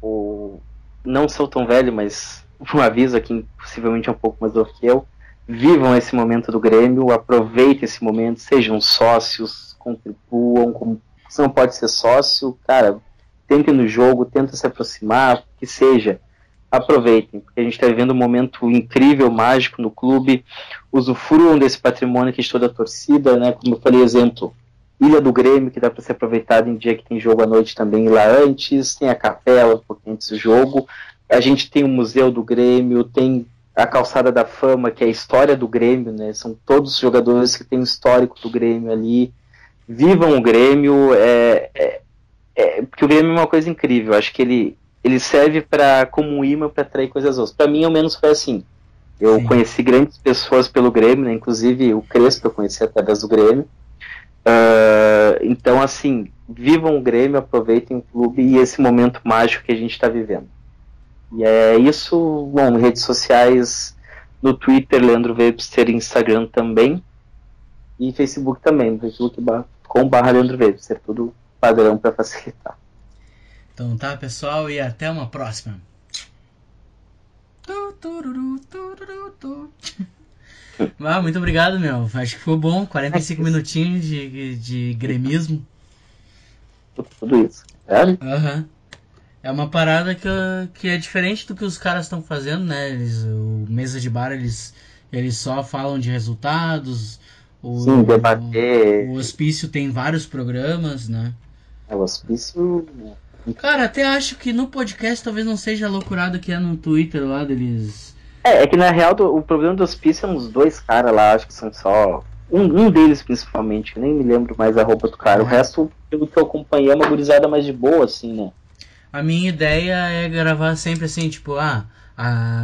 o, não sou tão velho, mas um aviso aqui, possivelmente é um pouco mais do que eu vivam esse momento do Grêmio, aproveitem esse momento, sejam sócios, contribuam, você não pode ser sócio, cara, tentem no jogo, tentem se aproximar, que seja, aproveitem, porque a gente está vivendo um momento incrível, mágico no clube, usufruam desse patrimônio que é toda a torcida, né, como eu falei, exemplo, Ilha do Grêmio, que dá para ser aproveitado em dia que tem jogo à noite também lá antes, tem a capela um pouquinho antes do jogo, a gente tem o Museu do Grêmio, tem a calçada da fama, que é a história do Grêmio, né? São todos jogadores que têm o histórico do Grêmio ali. Vivam o Grêmio, é, é, é porque o Grêmio é uma coisa incrível. Acho que ele, ele serve para como um imã para atrair coisas outras. Para mim, ao menos, foi assim. Eu Sim. conheci grandes pessoas pelo Grêmio, né? inclusive o Crespo eu conheci através do Grêmio. Uh, então, assim, vivam o Grêmio, aproveitem o clube e esse momento mágico que a gente está vivendo. E é isso, bom, redes sociais, no Twitter, Leandro Webster, Instagram também, e Facebook também, Facebook com barra Leandro Webster, tudo padrão para facilitar. Então tá, pessoal, e até uma próxima. Ah, muito obrigado, meu. Acho que foi bom. 45 minutinhos de, de gremismo. Tudo isso. É? Uhum. É uma parada que, que é diferente do que os caras estão fazendo, né? Eles, o Mesa de Bar, eles, eles só falam de resultados. O, Sim, debater. O, o Hospício tem vários programas, né? É, o Hospício. Cara, até acho que no podcast talvez não seja loucurado que é no Twitter lá deles. É, é que na real o problema do Hospício é uns dois caras lá, acho que são só. Um, um deles principalmente, que nem me lembro mais a roupa do cara. O resto, pelo que eu acompanhei, é uma gurizada mais de boa, assim, né? A minha ideia é gravar sempre assim, tipo, ah,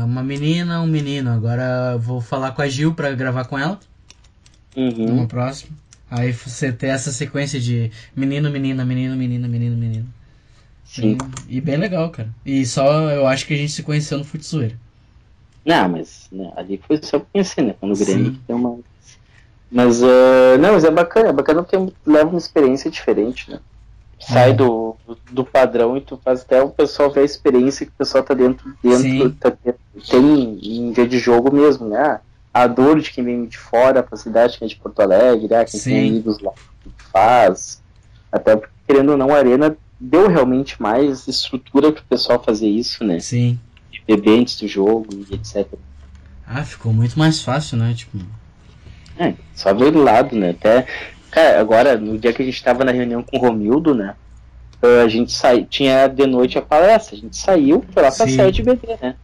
uma menina, um menino. Agora vou falar com a Gil pra gravar com ela. Uhum. No próximo. Aí você ter essa sequência de menino, menina, menino, menina, menino, menino. Sim. E, e, bem legal, cara. E só eu acho que a gente se conheceu no Futsueira. Não, mas né, ali foi só conhecer, né? Quando o Grêmio tem uma. Mas, uh, não, mas é bacana, é bacana porque leva uma experiência diferente, né? sai é. do, do padrão e tu faz até o pessoal ver a experiência que o pessoal tá dentro, dentro tá, tem em dia de jogo mesmo, né? A dor de quem vem de fora pra cidade, quem é de Porto Alegre, né? quem Sim. tem amigos lá que faz. Até porque, querendo ou não, a arena deu realmente mais estrutura pro pessoal fazer isso, né? Sim. De beber antes do jogo e etc. Ah, ficou muito mais fácil, né? Tipo. É, só ver do lado, né? Até Cara, agora, no dia que a gente tava na reunião com o Romildo, né? A gente saiu, tinha de noite a palestra, a gente saiu, foi lá pra Sim. sede beber, né?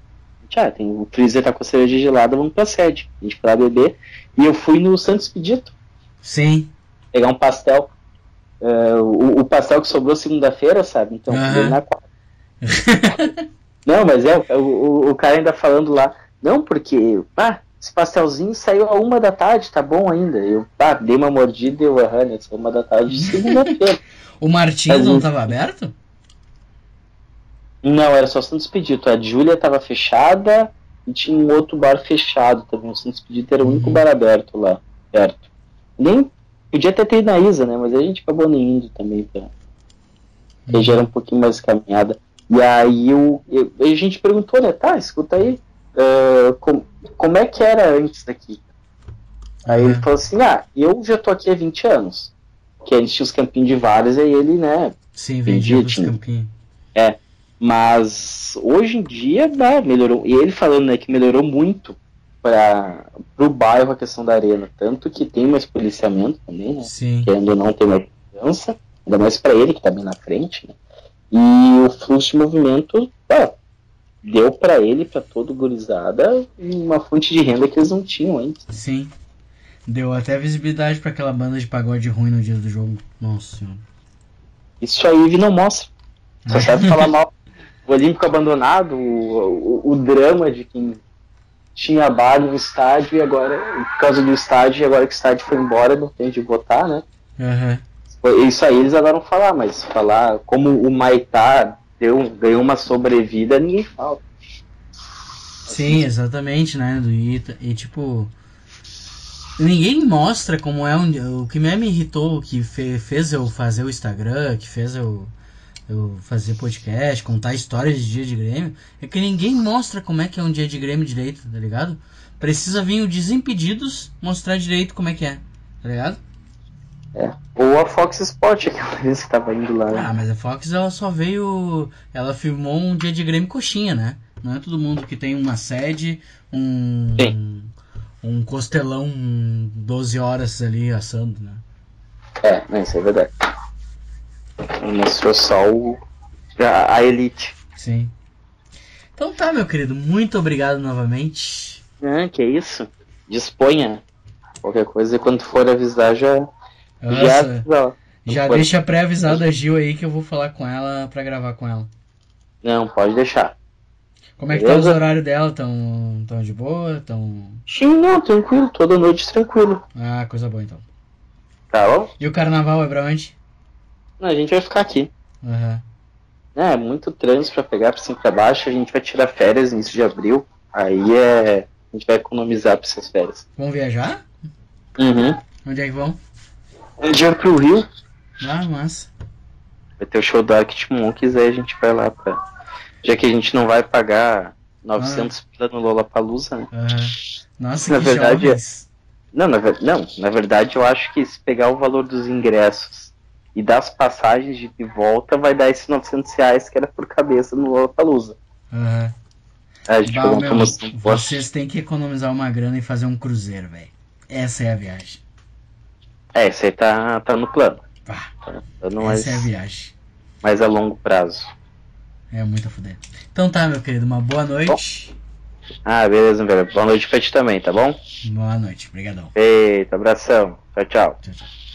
Ah, tem, o freezer tá com a cerveja gelada, vamos pra sede. A gente foi lá beber. E eu fui no Santos Pedito. Sim. Pegar um pastel. Uh, o, o, pastel que sobrou segunda-feira, sabe? Então, uhum. na quarta. não, mas é, o, o, o, cara ainda falando lá. Não, porque, ah, esse pastelzinho saiu a uma da tarde, tá bom ainda. Eu, ah, dei uma mordida e eu, aham, né, uma da tarde de segunda-feira. o Martins não tava aberto? Não, era só Santos Pedito. A Júlia tava fechada e tinha um outro bar fechado também. O Santos Pedito era o único uhum. bar aberto lá, perto. Nem podia ter ido na Isa, né? Mas a gente acabou nem indo também pra. Uhum. já era um pouquinho mais caminhada. E aí eu, eu, a gente perguntou, né? Tá, escuta aí. Uh, com, como é que era antes daqui? Aí ele uhum. falou assim: Ah, eu já tô aqui há 20 anos. Que a gente tinha os campinhos de vários, aí ele, né? Sim, vendia, vendia os campinhos. É. Mas hoje em dia né, melhorou. E ele falando né, que melhorou muito para o bairro a questão da arena. Tanto que tem mais policiamento também, né? Sim. Querendo ou não ter mais segurança, ainda mais para ele que está bem na frente, né? E o fluxo de movimento é, deu para ele, para todo gurizada, uma fonte de renda que eles não tinham antes. Sim. Deu até visibilidade para aquela banda de pagode ruim no dia do jogo. Nossa senhora. Isso aí não mostra. Só sabe falar mal o Olímpico abandonado, o, o, o, drama de quem tinha bar no estádio e agora, por causa do estádio, e agora que o estádio foi embora, não tem de votar, né? Uhum. Isso aí eles adoram falar, mas falar como o Maitá deu, ganhou uma sobrevida, ninguém fala. Sim, exatamente, né? E, e tipo. Ninguém mostra como é um. O que me irritou, que fe, fez eu fazer o Instagram, que fez eu eu fazer podcast, contar histórias de dia de Grêmio, é que ninguém mostra como é que é um dia de Grêmio direito, tá ligado? Precisa vir o Desimpedidos mostrar direito como é que é, tá ligado? É. Ou a Fox Sport, aquela vez que tava indo lá. Né? Ah, mas a Fox ela só veio. Ela filmou um dia de Grêmio coxinha, né? Não é todo mundo que tem uma sede, um. Sim. Um costelão 12 horas ali assando, né? É, isso é verdade. Mostrou só o, a, a, elite. Sim. Então tá, meu querido. Muito obrigado novamente. Ah, que isso. Disponha. Qualquer coisa, quando for avisar, já. Nossa, já, já deixa pré-avisado a Gil aí que eu vou falar com ela pra gravar com ela. Não, pode deixar. Como é que Beleza? tá os horários dela? Tão, tão de boa? Tão... Sim, não, tranquilo. Toda noite tranquilo. Ah, coisa boa então. Tá bom? E o carnaval é pra onde? Não, a gente vai ficar aqui. Uhum. É, muito trânsito pra pegar pra cima e pra baixo. A gente vai tirar férias no início de abril. Aí é. A gente vai economizar pra essas férias. Vão viajar? Uhum. Onde é que vão? Um dia pro Rio. Ah, massa. Vai ter o show do Arctic Monkeys, aí a gente vai lá pra. Já que a gente não vai pagar 900 ah. pila no Lollapalooza, né? Uhum. Nossa, na que verdade, jovens. Não, na, não, na verdade eu acho que se pegar o valor dos ingressos e das passagens de volta vai dar esses 900 reais que era por cabeça no Lollapalooza. Uhum. A gente bah, meu, vocês têm que economizar uma grana e fazer um cruzeiro, velho. Essa é a viagem. É, esse aí tá, tá no plano. Tá, tá essa mais, é a viagem. Mas a longo prazo. É muito a fuder. Então tá, meu querido, uma boa noite. Bom. Ah, beleza, velho. Boa noite pra ti também, tá bom? Boa noite, obrigadão. Eita, abração. Tchau, tchau. Tchau, tchau.